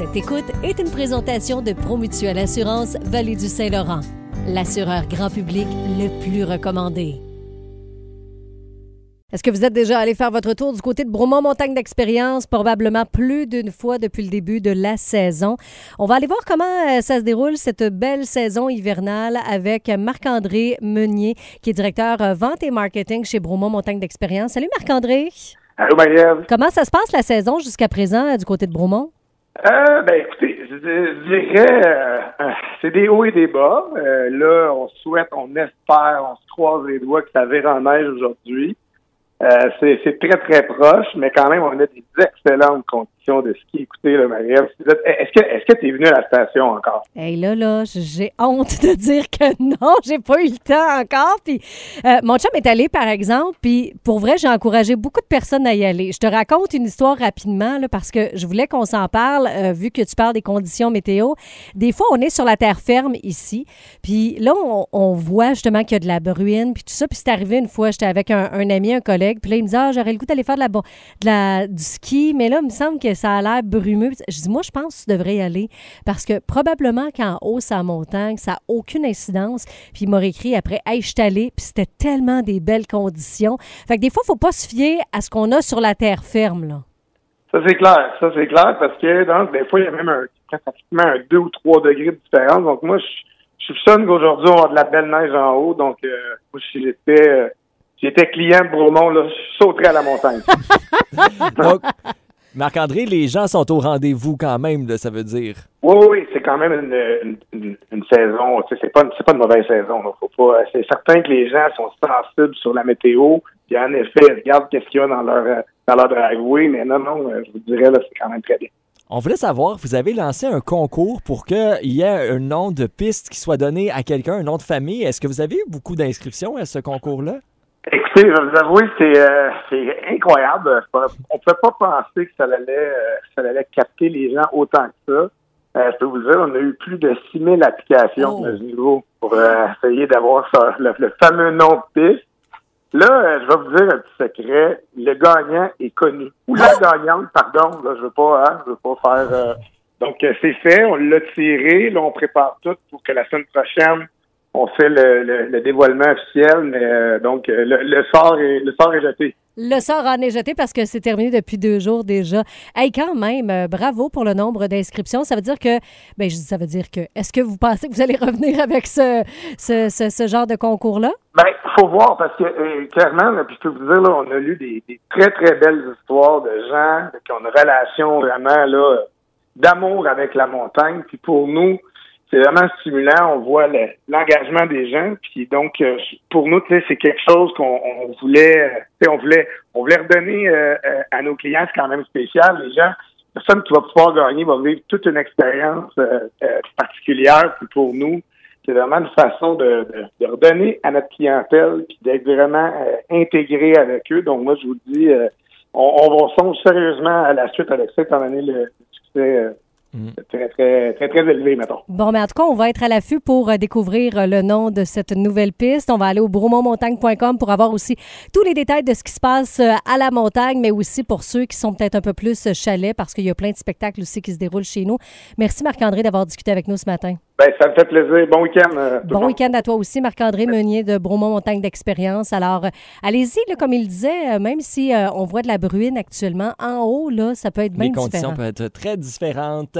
Cette écoute est une présentation de Promutuelle Assurance Vallée du Saint-Laurent, l'assureur grand public le plus recommandé. Est-ce que vous êtes déjà allé faire votre tour du côté de Bromont Montagne d'Expérience, probablement plus d'une fois depuis le début de la saison? On va aller voir comment euh, ça se déroule, cette belle saison hivernale, avec Marc-André Meunier, qui est directeur euh, vente et marketing chez Bromont Montagne d'Expérience. Salut Marc-André. Allô, Marie-Ève. Comment ça se passe la saison jusqu'à présent euh, du côté de Bromont? Euh, ben, écoutez, je, je dirais, euh, euh, c'est des hauts et des bas. Euh, là, on souhaite, on espère, on se croise les doigts que ça vire en neige aujourd'hui. Euh, c'est très, très proche, mais quand même, on a des excellentes conditions de ski. Écoutez, là, Marie-Ève, est-ce que est-ce que tu es venu à la station encore? Hey, là, là, j'ai honte de dire que non, j'ai pas eu le temps encore. Puis, euh, mon chum est allé, par exemple, puis pour vrai, j'ai encouragé beaucoup de personnes à y aller. Je te raconte une histoire rapidement, là, parce que je voulais qu'on s'en parle, euh, vu que tu parles des conditions météo. Des fois, on est sur la terre ferme ici, puis là, on, voit justement qu'il y a de la bruine, puis tout ça. Puis c'est arrivé une fois, j'étais avec un ami, un collègue, puis là, il me dit, ah, j'aurais le goût d'aller faire de la, du ski, mais là, il me semble que ça a l'air brumeux. Je dis, moi, je pense que tu devrais y aller parce que probablement qu'en haut, en montagne, ça n'a aucune incidence. Puis il m'a écrit après, hey, je suis allé, puis c'était tellement des belles conditions. Fait que des fois, il ne faut pas se fier à ce qu'on a sur la terre ferme, là. Ça, c'est clair. Ça, c'est clair parce que, des fois, il y a même un, pratiquement un 2 ou 3 degrés de différence. Donc, moi, je, soupçonne qu'aujourd'hui, on avoir de la belle neige en haut. Donc, euh, moi, si j'étais, euh, j'étais client de Bromont, là, je sauterais à la montagne. Donc, Marc-André, les gens sont au rendez-vous quand même, là, ça veut dire. Oui, oui, oui, c'est quand même une, une, une, une saison. Tu sais, c'est pas, une- c'est pas une mauvaise saison. C'est certain que les gens sont sensibles sur la météo. Puis en effet, ils regardent qu'est-ce qu'il y a dans leur dans leur driveway. Mais non, non, euh, je vous dirais là, c'est quand même très bien. On voulait savoir, vous avez lancé un concours pour qu'il y ait un nom de piste qui soit donné à quelqu'un, un nom de famille. Est-ce que vous avez eu beaucoup d'inscriptions à ce concours-là? Écoutez, je vais vous avouer, c'est euh, c'est incroyable. On ne peut pas penser que ça allait, euh, ça allait capter les gens autant que ça. Euh, je peux vous dire, on a eu plus de 6000 applications Oh. à ce niveau pour euh, essayer d'avoir ça, le, le fameux nom de piste. Là, je vais vous dire un petit secret. Le gagnant est connu. Ou la gagnante, pardon. Là, je veux pas, hein, je veux pas faire. Donc, c'est fait. On l'a tiré. Là, on prépare tout pour que la semaine prochaine, on fait le, le- le dévoilement officiel. Mais euh, donc, euh, le, le sort est le sort est jeté. Le sort en est jeté parce que c'est terminé depuis deux jours déjà. Hey, quand même, euh, bravo pour le nombre d'inscriptions. Ça veut dire que, ben, je dis ça veut dire que, est-ce que vous pensez que vous allez revenir avec ce, ce, ce, ce genre de concours-là? Ben, faut voir parce que euh, clairement, là, puis je peux vous dire là, on a lu des, des très très belles histoires de gens qui ont une relation vraiment là d'amour avec la montagne. Puis pour nous, c'est vraiment stimulant. On voit le- l'engagement des gens. Puis donc, euh, pour nous, c'est quelque chose qu'on on voulait, on voulait, on voulait redonner euh, euh, à nos clients. C'est quand même spécial. Les gens, personne qui va pouvoir gagner va vivre toute une expérience particulière. Puis pour nous, c'est vraiment une façon de, redonner à notre clientèle puis d'être vraiment intégré avec eux. Donc moi, je vous dis, on, on va songe sérieusement à la suite avec ça, étant donné le succès Mm. très, très, très, très élevé, mettons. Bon, mais en tout cas, on va être à l'affût pour euh, découvrir euh, le nom de cette nouvelle piste. On va aller au bromontmontagne.com pour avoir aussi tous les détails de ce qui se passe euh, à la montagne, mais aussi pour ceux qui sont peut-être un peu plus chalets parce qu'il y a plein de spectacles aussi qui se déroulent chez nous. Merci Marc-André d'avoir discuté avec nous ce matin. Ben, ça me fait plaisir. Bon week-end. euh, Bon week-end à toi aussi, Marc-André Meunier de Bromont Montagne d'Expérience. Alors, euh, allez-y, comme il disait, euh, même si euh, on voit de la bruine actuellement, en haut, là, ça peut être bien Les conditions différent. peuvent être très différentes.